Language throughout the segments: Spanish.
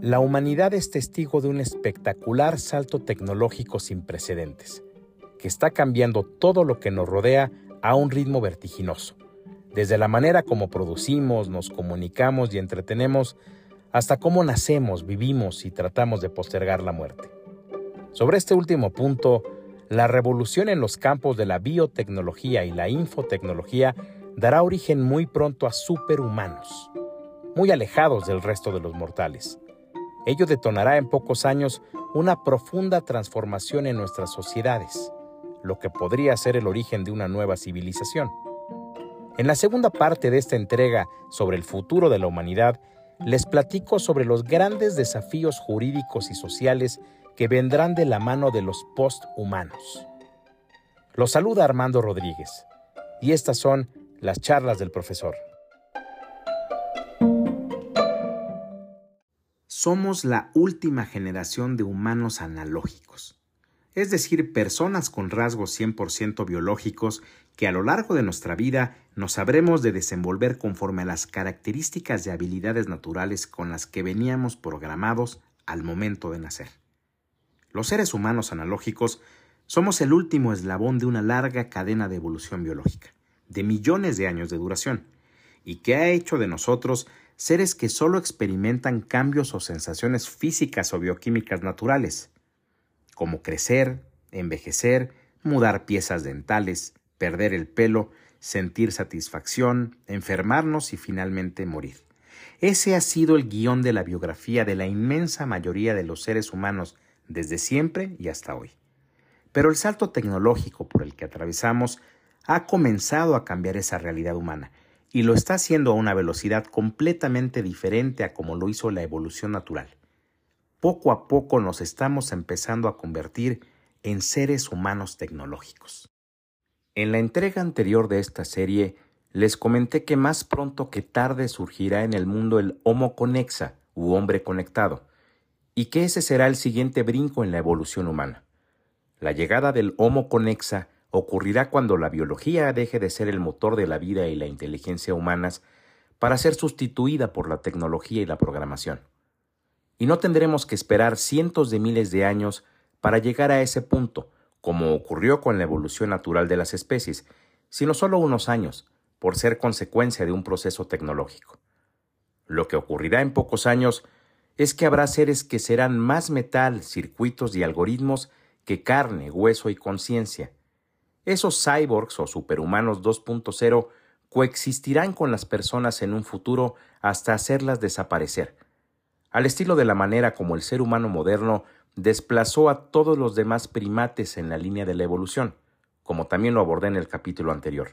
La humanidad es testigo de un espectacular salto tecnológico sin precedentes, que está cambiando todo lo que nos rodea a un ritmo vertiginoso, desde la manera como producimos, nos comunicamos y entretenemos, hasta cómo nacemos, vivimos y tratamos de postergar la muerte. Sobre este último punto, la revolución en los campos de la biotecnología y la infotecnología dará origen muy pronto a superhumanos, muy alejados del resto de los mortales Ello detonará en pocos años una profunda transformación en nuestras sociedades, lo que podría ser el origen de una nueva civilización. En la segunda parte de esta entrega sobre el futuro de la humanidad, les platico sobre los grandes desafíos jurídicos y sociales que vendrán de la mano de los posthumanos. Los saluda Armando Rodríguez, y estas son las charlas del profesor. Somos la última generación de humanos analógicos, es decir, personas con rasgos 100% biológicos que a lo largo de nuestra vida nos sabremos de desenvolver conforme a las características y habilidades naturales con las que veníamos programados al momento de nacer. Los seres humanos analógicos somos el último eslabón de una larga cadena de evolución biológica, de millones de años de duración, y que ha hecho de nosotros seres que solo experimentan cambios o sensaciones físicas o bioquímicas naturales, como crecer, envejecer, mudar piezas dentales, perder el pelo, sentir satisfacción, enfermarnos y finalmente morir. Ese ha sido el guion de la biografía de la inmensa mayoría de los seres humanos desde siempre y hasta hoy. Pero el salto tecnológico por el que atravesamos ha comenzado a cambiar esa realidad humana y lo está haciendo a una velocidad completamente diferente a como lo hizo la evolución natural. Poco a poco nos estamos empezando a convertir en seres humanos tecnológicos. En la entrega anterior de esta serie les comenté que más pronto que tarde surgirá en el mundo el Homo conexa u hombre conectado, y que ese será el siguiente brinco en la evolución humana. La llegada del Homo conexa ocurrirá cuando la biología deje de ser el motor de la vida y la inteligencia humanas para ser sustituida por la tecnología y la programación. Y no tendremos que esperar cientos de miles de años para llegar a ese punto, como ocurrió con la evolución natural de las especies, sino solo unos años, por ser consecuencia de un proceso tecnológico. Lo que ocurrirá en pocos años es que habrá seres que serán más metal, circuitos y algoritmos que carne, hueso y conciencia, esos cyborgs o superhumanos 2.0 coexistirán con las personas en un futuro hasta hacerlas desaparecer, al estilo de la manera como el ser humano moderno desplazó a todos los demás primates en la línea de la evolución, como también lo abordé en el capítulo anterior.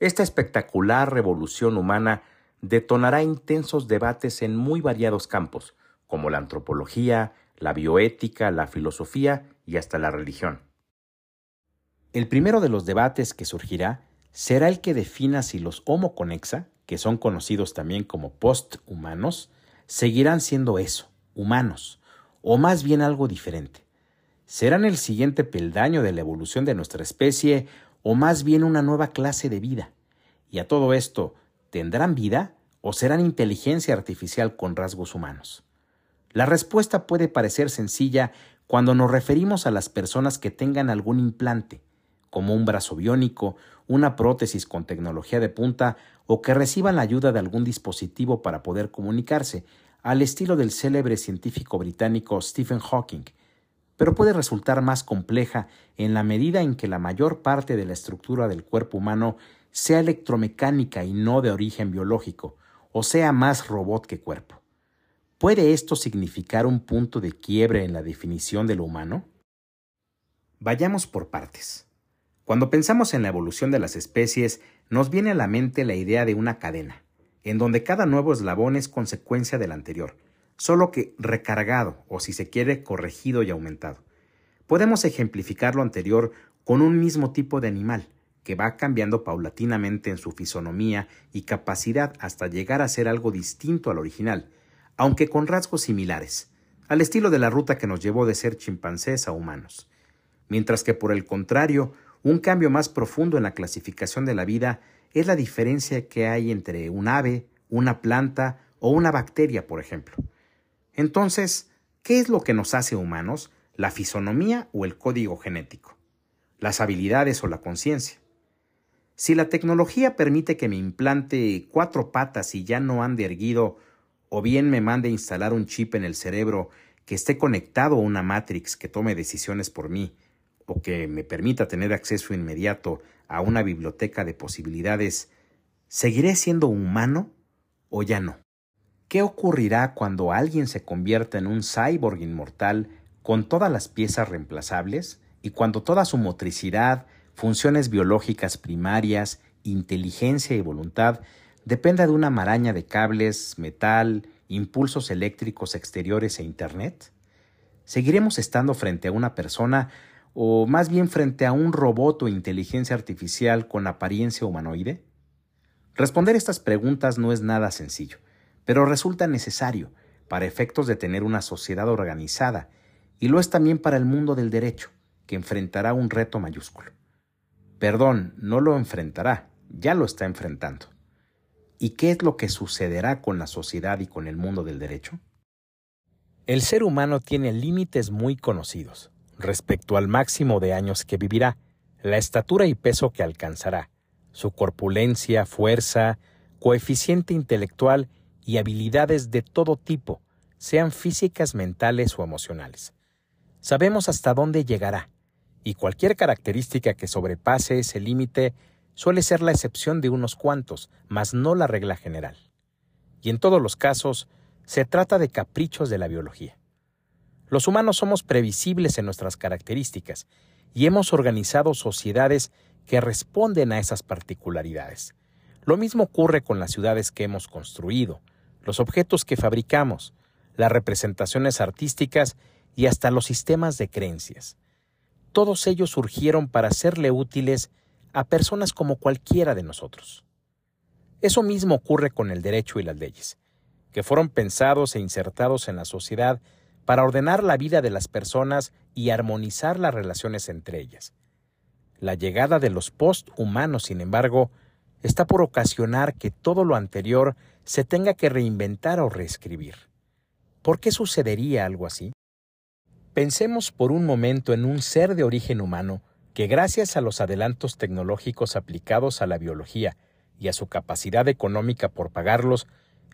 Esta espectacular revolución humana detonará intensos debates en muy variados campos, como la antropología, la bioética, la filosofía y hasta la religión. El primero de los debates que surgirá será el que defina si los Homo conexa, que son conocidos también como posthumanos, seguirán siendo eso, humanos, o más bien algo diferente. ¿Serán el siguiente peldaño de la evolución de nuestra especie o más bien una nueva clase de vida? Y a todo esto, ¿tendrán vida o serán inteligencia artificial con rasgos humanos? La respuesta puede parecer sencilla cuando nos referimos a las personas que tengan algún implante, como un brazo biónico, una prótesis con tecnología de punta o que reciban la ayuda de algún dispositivo para poder comunicarse, al estilo del célebre científico británico Stephen Hawking, pero puede resultar más compleja en la medida en que la mayor parte de la estructura del cuerpo humano sea electromecánica y no de origen biológico, o sea más robot que cuerpo. ¿Puede esto significar un punto de quiebre en la definición de lo humano? Vayamos por partes. Cuando pensamos en la evolución de las especies, nos viene a la mente la idea de una cadena, en donde cada nuevo eslabón es consecuencia del anterior, solo que recargado o si se quiere corregido y aumentado. Podemos ejemplificar lo anterior con un mismo tipo de animal, que va cambiando paulatinamente en su fisonomía y capacidad hasta llegar a ser algo distinto al original, aunque con rasgos similares, al estilo de la ruta que nos llevó de ser chimpancés a humanos. Mientras que por el contrario, un cambio más profundo en la clasificación de la vida es la diferencia que hay entre un ave, una planta o una bacteria, por ejemplo. Entonces, ¿qué es lo que nos hace humanos? ¿La fisonomía o el código genético? ¿Las habilidades o la conciencia? Si la tecnología permite que me implante cuatro patas y ya no ande erguido, o bien me mande instalar un chip en el cerebro que esté conectado a una Matrix que tome decisiones por mí, o que me permita tener acceso inmediato a una biblioteca de posibilidades, ¿seguiré siendo humano o ya no? ¿Qué ocurrirá cuando alguien se convierta en un cyborg inmortal con todas las piezas reemplazables y cuando toda su motricidad, funciones biológicas primarias, inteligencia y voluntad dependa de una maraña de cables, metal, impulsos eléctricos exteriores e Internet? ¿Seguiremos estando frente a una persona o más bien frente a un robot o inteligencia artificial con apariencia humanoide? Responder estas preguntas no es nada sencillo, pero resulta necesario para efectos de tener una sociedad organizada, y lo es también para el mundo del derecho, que enfrentará un reto mayúsculo. Perdón, no lo enfrentará, ya lo está enfrentando. ¿Y qué es lo que sucederá con la sociedad y con el mundo del derecho? El ser humano tiene límites muy conocidos respecto al máximo de años que vivirá, la estatura y peso que alcanzará, su corpulencia, fuerza, coeficiente intelectual y habilidades de todo tipo, sean físicas, mentales o emocionales. Sabemos hasta dónde llegará, y cualquier característica que sobrepase ese límite suele ser la excepción de unos cuantos, mas no la regla general. Y en todos los casos, se trata de caprichos de la biología. Los humanos somos previsibles en nuestras características y hemos organizado sociedades que responden a esas particularidades. Lo mismo ocurre con las ciudades que hemos construido, los objetos que fabricamos, las representaciones artísticas y hasta los sistemas de creencias todos ellos surgieron para serle útiles a personas como cualquiera de nosotros. Eso mismo ocurre con el derecho y las leyes, que fueron pensados e insertados en la sociedad para ordenar la vida de las personas y armonizar las relaciones entre ellas. La llegada de los posthumanos, sin embargo, está por ocasionar que todo lo anterior se tenga que reinventar o reescribir. ¿Por qué sucedería algo así? Pensemos por un momento en un ser de origen humano que gracias a los adelantos tecnológicos aplicados a la biología y a su capacidad económica por pagarlos,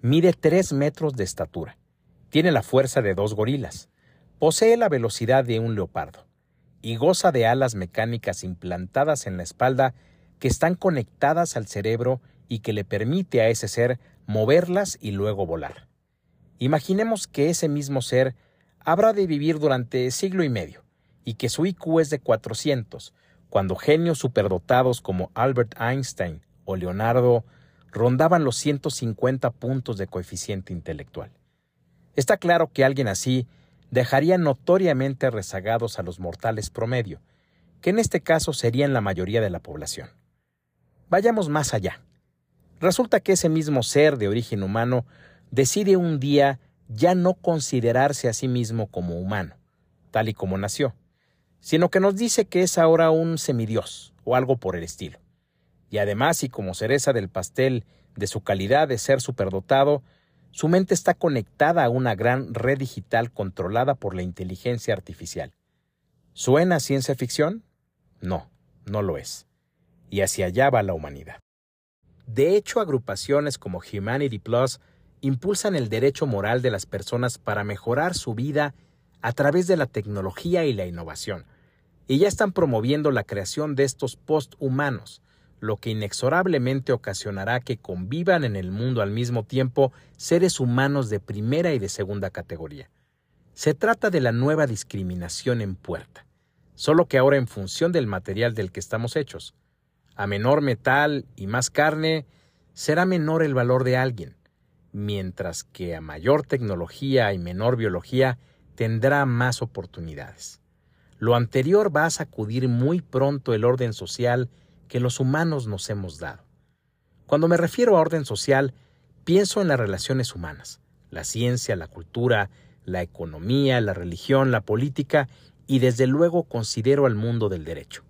mide tres metros de estatura, tiene la fuerza de dos gorilas, posee la velocidad de un leopardo y goza de alas mecánicas implantadas en la espalda que están conectadas al cerebro y que le permite a ese ser moverlas y luego volar. Imaginemos que ese mismo ser habrá de vivir durante siglo y medio, y que su IQ es de 400, cuando genios superdotados como Albert Einstein o Leonardo rondaban los 150 puntos de coeficiente intelectual. Está claro que alguien así dejaría notoriamente rezagados a los mortales promedio, que en este caso serían la mayoría de la población. Vayamos más allá. Resulta que ese mismo ser de origen humano decide un día ya no considerarse a sí mismo como humano, tal y como nació, sino que nos dice que es ahora un semidios o algo por el estilo. Y además, y como cereza del pastel de su calidad de ser superdotado, su mente está conectada a una gran red digital controlada por la inteligencia artificial. ¿Suena ciencia ficción? No, no lo es. Y hacia allá va la humanidad. De hecho, agrupaciones como Humanity Plus impulsan el derecho moral de las personas para mejorar su vida a través de la tecnología y la innovación, y ya están promoviendo la creación de estos posthumanos, lo que inexorablemente ocasionará que convivan en el mundo al mismo tiempo seres humanos de primera y de segunda categoría. Se trata de la nueva discriminación en puerta, solo que ahora en función del material del que estamos hechos. A menor metal y más carne, será menor el valor de alguien, mientras que a mayor tecnología y menor biología tendrá más oportunidades. Lo anterior va a sacudir muy pronto el orden social que los humanos nos hemos dado. Cuando me refiero a orden social, pienso en las relaciones humanas, la ciencia, la cultura, la economía, la religión, la política y desde luego considero al mundo del derecho.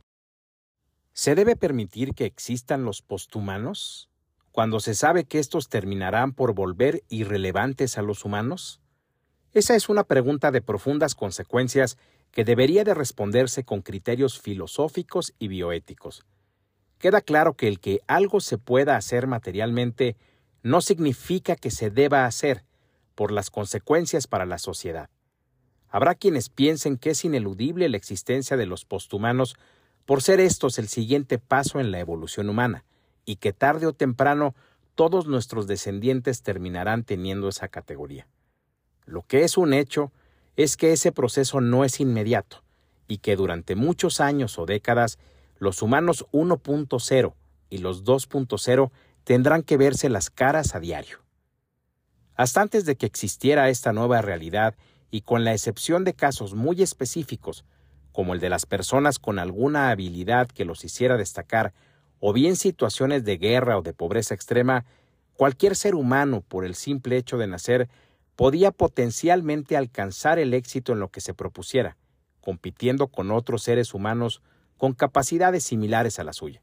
¿Se debe permitir que existan los posthumanos? cuando se sabe que estos terminarán por volver irrelevantes a los humanos? Esa es una pregunta de profundas consecuencias que debería de responderse con criterios filosóficos y bioéticos. Queda claro que el que algo se pueda hacer materialmente no significa que se deba hacer por las consecuencias para la sociedad. Habrá quienes piensen que es ineludible la existencia de los posthumanos por ser estos el siguiente paso en la evolución humana, y que tarde o temprano todos nuestros descendientes terminarán teniendo esa categoría. Lo que es un hecho es que ese proceso no es inmediato, y que durante muchos años o décadas los humanos 1.0 y los 2.0 tendrán que verse las caras a diario. Hasta antes de que existiera esta nueva realidad y con la excepción de casos muy específicos, como el de las personas con alguna habilidad que los hiciera destacar, o bien situaciones de guerra o de pobreza extrema, cualquier ser humano, por el simple hecho de nacer, podía potencialmente alcanzar el éxito en lo que se propusiera, compitiendo con otros seres humanos con capacidades similares a la suya.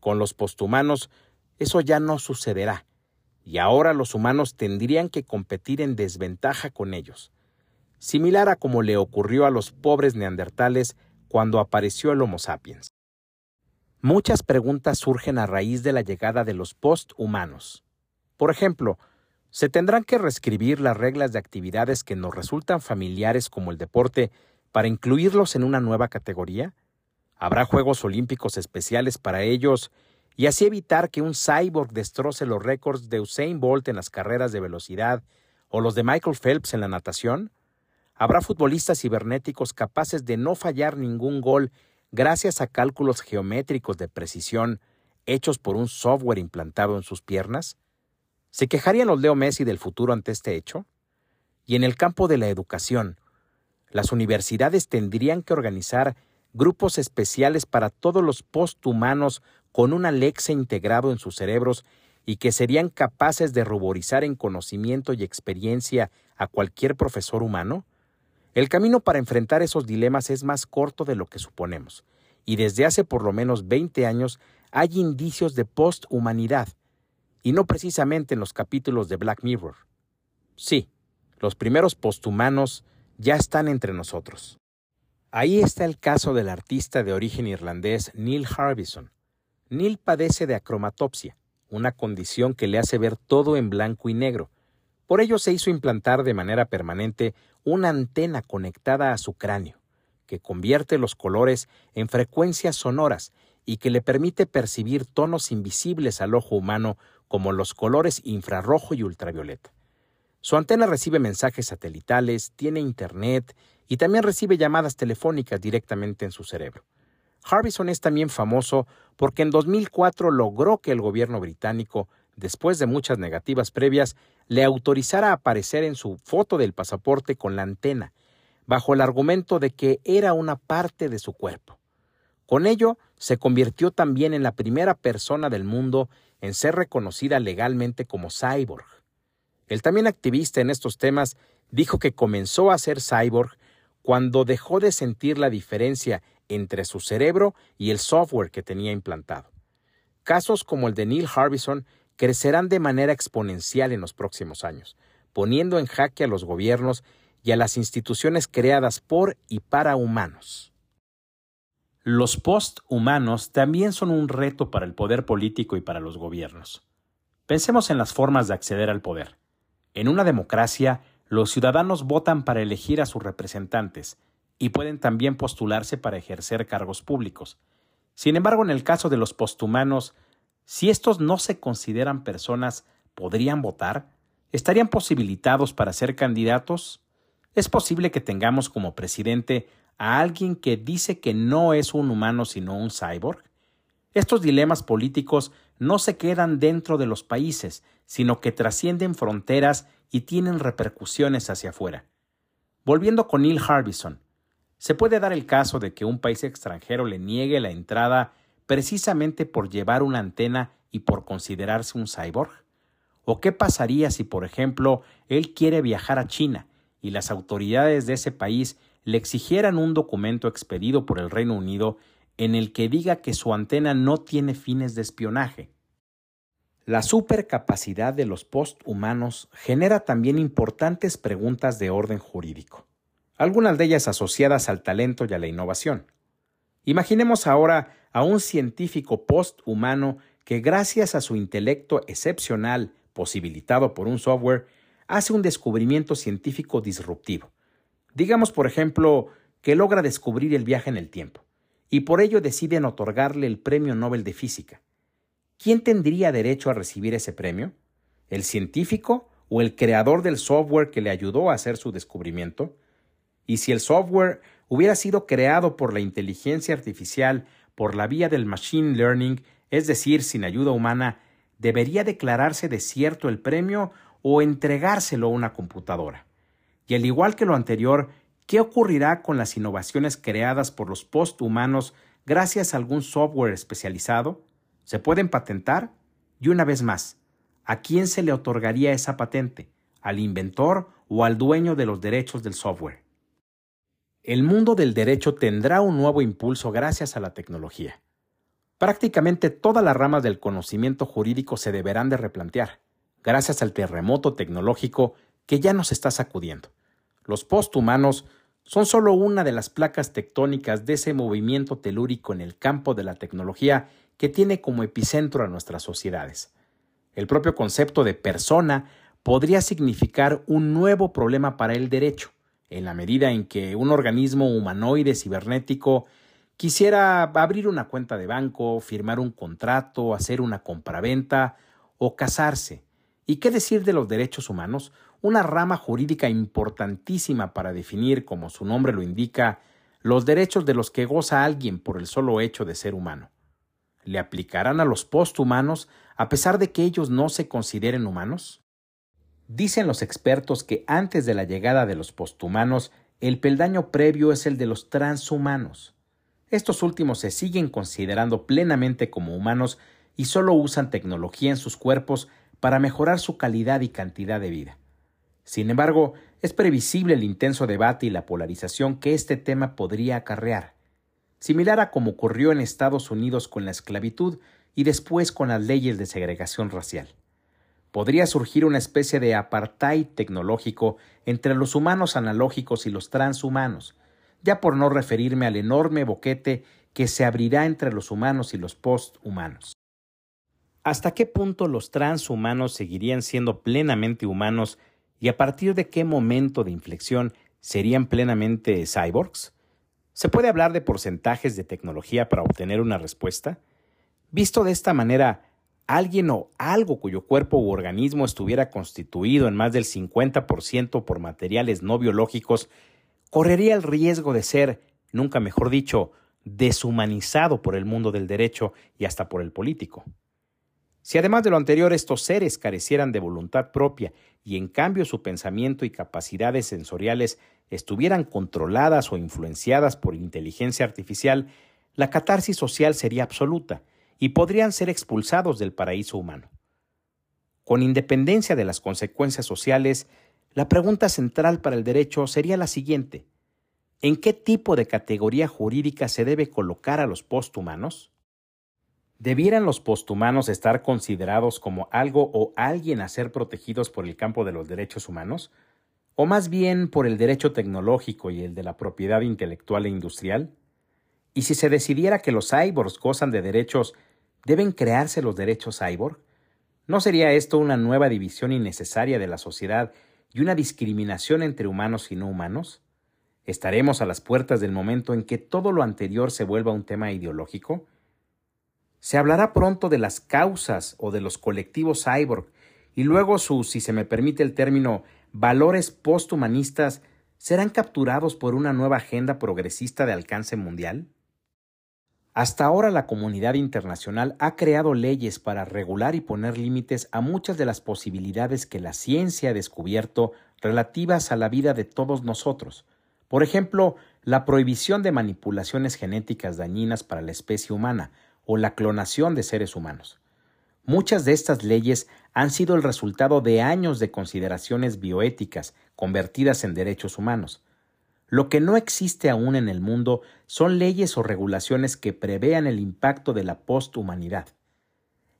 Con los posthumanos, eso ya no sucederá, y ahora los humanos tendrían que competir en desventaja con ellos, similar a como le ocurrió a los pobres neandertales cuando apareció el Homo sapiens. Muchas preguntas surgen a raíz de la llegada de los posthumanos. Por ejemplo, ¿se tendrán que reescribir las reglas de actividades que nos resultan familiares como el deporte para incluirlos en una nueva categoría? ¿Habrá Juegos Olímpicos especiales para ellos y así evitar que un cyborg destroce los récords de Usain Bolt en las carreras de velocidad o los de Michael Phelps en la natación? Habrá futbolistas cibernéticos capaces de no fallar ningún gol gracias a cálculos geométricos de precisión hechos por un software implantado en sus piernas? ¿Se quejarían los Leo Messi del futuro ante este hecho? Y en el campo de la educación, las universidades tendrían que organizar grupos especiales para todos los posthumanos con un Alexa integrado en sus cerebros y que serían capaces de ruborizar en conocimiento y experiencia a cualquier profesor humano? El camino para enfrentar esos dilemas es más corto de lo que suponemos, y desde hace por lo menos 20 años hay indicios de posthumanidad, y no precisamente en los capítulos de Black Mirror. Sí, los primeros posthumanos ya están entre nosotros. Ahí está el caso del artista de origen irlandés Neil Harbison. Neil padece de acromatopsia, una condición que le hace ver todo en blanco y negro, por ello se hizo implantar de manera permanente una antena conectada a su cráneo, que convierte los colores en frecuencias sonoras y que le permite percibir tonos invisibles al ojo humano como los colores infrarrojo y ultravioleta. Su antena recibe mensajes satelitales, tiene internet y también recibe llamadas telefónicas directamente en su cerebro. Harbison es también famoso porque en 2004 logró que el gobierno británico después de muchas negativas previas, le autorizara a aparecer en su foto del pasaporte con la antena, bajo el argumento de que era una parte de su cuerpo. Con ello, se convirtió también en la primera persona del mundo en ser reconocida legalmente como cyborg. El también activista en estos temas dijo que comenzó a ser cyborg cuando dejó de sentir la diferencia entre su cerebro y el software que tenía implantado. Casos como el de Neil Harbison crecerán de manera exponencial en los próximos años, poniendo en jaque a los gobiernos y a las instituciones creadas por y para humanos. Los posthumanos también son un reto para el poder político y para los gobiernos. Pensemos en las formas de acceder al poder. En una democracia, los ciudadanos votan para elegir a sus representantes y pueden también postularse para ejercer cargos públicos. Sin embargo, en el caso de los posthumanos, si estos no se consideran personas, ¿podrían votar? ¿Estarían posibilitados para ser candidatos? ¿Es posible que tengamos como presidente a alguien que dice que no es un humano sino un cyborg? Estos dilemas políticos no se quedan dentro de los países, sino que trascienden fronteras y tienen repercusiones hacia afuera. Volviendo con Neil Harbison, ¿se puede dar el caso de que un país extranjero le niegue la entrada precisamente por llevar una antena y por considerarse un cyborg? ¿O qué pasaría si, por ejemplo, él quiere viajar a China y las autoridades de ese país le exigieran un documento expedido por el Reino Unido en el que diga que su antena no tiene fines de espionaje? La supercapacidad de los posthumanos genera también importantes preguntas de orden jurídico, algunas de ellas asociadas al talento y a la innovación. Imaginemos ahora a un científico posthumano que gracias a su intelecto excepcional posibilitado por un software hace un descubrimiento científico disruptivo. Digamos, por ejemplo, que logra descubrir el viaje en el tiempo, y por ello deciden otorgarle el Premio Nobel de Física. ¿Quién tendría derecho a recibir ese premio? ¿El científico o el creador del software que le ayudó a hacer su descubrimiento? Y si el software hubiera sido creado por la inteligencia artificial por la vía del machine learning, es decir, sin ayuda humana, ¿debería declararse desierto el premio o entregárselo a una computadora? Y al igual que lo anterior, ¿qué ocurrirá con las innovaciones creadas por los posthumanos gracias a algún software especializado? ¿Se pueden patentar? Y una vez más, ¿a quién se le otorgaría esa patente? ¿Al inventor o al dueño de los derechos del software? El mundo del derecho tendrá un nuevo impulso gracias a la tecnología. Prácticamente todas las ramas del conocimiento jurídico se deberán de replantear, gracias al terremoto tecnológico que ya nos está sacudiendo. Los posthumanos son solo una de las placas tectónicas de ese movimiento telúrico en el campo de la tecnología que tiene como epicentro a nuestras sociedades. El propio concepto de persona podría significar un nuevo problema para el derecho, en la medida en que un organismo humanoide cibernético quisiera abrir una cuenta de banco, firmar un contrato, hacer una compraventa o casarse. ¿Y qué decir de los derechos humanos? Una rama jurídica importantísima para definir, como su nombre lo indica, los derechos de los que goza alguien por el solo hecho de ser humano le aplicarán a los posthumanos a pesar de que ellos no se consideren humanos? Dicen los expertos que antes de la llegada de los posthumanos, el peldaño previo es el de los transhumanos. Estos últimos se siguen considerando plenamente como humanos y solo usan tecnología en sus cuerpos para mejorar su calidad y cantidad de vida. Sin embargo, es previsible el intenso debate y la polarización que este tema podría acarrear similar a como ocurrió en Estados Unidos con la esclavitud y después con las leyes de segregación racial. Podría surgir una especie de apartheid tecnológico entre los humanos analógicos y los transhumanos, ya por no referirme al enorme boquete que se abrirá entre los humanos y los posthumanos. ¿Hasta qué punto los transhumanos seguirían siendo plenamente humanos y a partir de qué momento de inflexión serían plenamente cyborgs? ¿Se puede hablar de porcentajes de tecnología para obtener una respuesta? Visto de esta manera, alguien o algo cuyo cuerpo u organismo estuviera constituido en más del 50% por materiales no biológicos, correría el riesgo de ser, nunca mejor dicho, deshumanizado por el mundo del derecho y hasta por el político. Si además de lo anterior estos seres carecieran de voluntad propia y en cambio su pensamiento y capacidades sensoriales estuvieran controladas o influenciadas por inteligencia artificial, la catarsis social sería absoluta y podrían ser expulsados del paraíso humano. Con independencia de las consecuencias sociales, la pregunta central para el derecho sería la siguiente. ¿En qué tipo de categoría jurídica se debe colocar a los posthumanos? ¿Debieran los posthumanos estar considerados como algo o alguien a ser protegidos por el campo de los derechos humanos? ¿O más bien por el derecho tecnológico y el de la propiedad intelectual e industrial? ¿Y si se decidiera que los cyborgs gozan de derechos, deben crearse los derechos cyborg? ¿No sería esto una nueva división innecesaria de la sociedad y una discriminación entre humanos y no humanos? ¿Estaremos a las puertas del momento en que todo lo anterior se vuelva un tema ideológico? Se hablará pronto de las causas o de los colectivos cyborg y luego sus, si se me permite el término, valores posthumanistas serán capturados por una nueva agenda progresista de alcance mundial? Hasta ahora la comunidad internacional ha creado leyes para regular y poner límites a muchas de las posibilidades que la ciencia ha descubierto relativas a la vida de todos nosotros. Por ejemplo, la prohibición de manipulaciones genéticas dañinas para la especie humana, o la clonación de seres humanos. Muchas de estas leyes han sido el resultado de años de consideraciones bioéticas convertidas en derechos humanos. Lo que no existe aún en el mundo son leyes o regulaciones que prevean el impacto de la posthumanidad.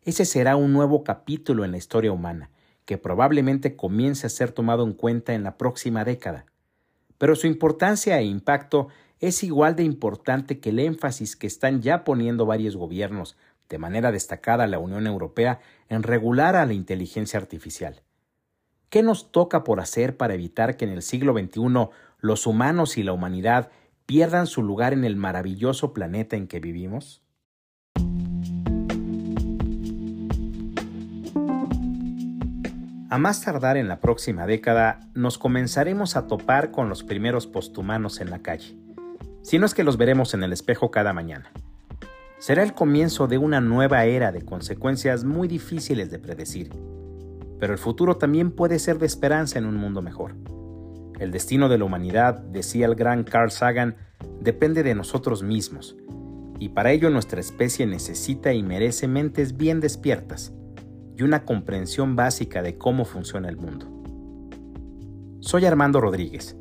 ese será un nuevo capítulo en la historia humana, que probablemente comience a ser tomado en cuenta en la próxima década. Pero su importancia e impacto es igual de importante que el énfasis que están ya poniendo varios gobiernos, de manera destacada la Unión Europea, en regular a la inteligencia artificial. ¿Qué nos toca por hacer para evitar que en el siglo XXI los humanos y la humanidad pierdan su lugar en el maravilloso planeta en que vivimos? A más tardar en la próxima década, nos comenzaremos a topar con los primeros posthumanos en la calle, si no es que los veremos en el espejo cada mañana. Será el comienzo de una nueva era de consecuencias muy difíciles de predecir pero el futuro también puede ser de esperanza en un mundo mejor. El destino de la humanidad, decía el gran Carl Sagan, depende de nosotros mismos, y para ello nuestra especie necesita y merece mentes bien despiertas y una comprensión básica de cómo funciona el mundo. Soy Armando Rodríguez.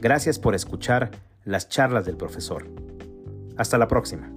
Gracias por escuchar las charlas del profesor. Hasta la próxima.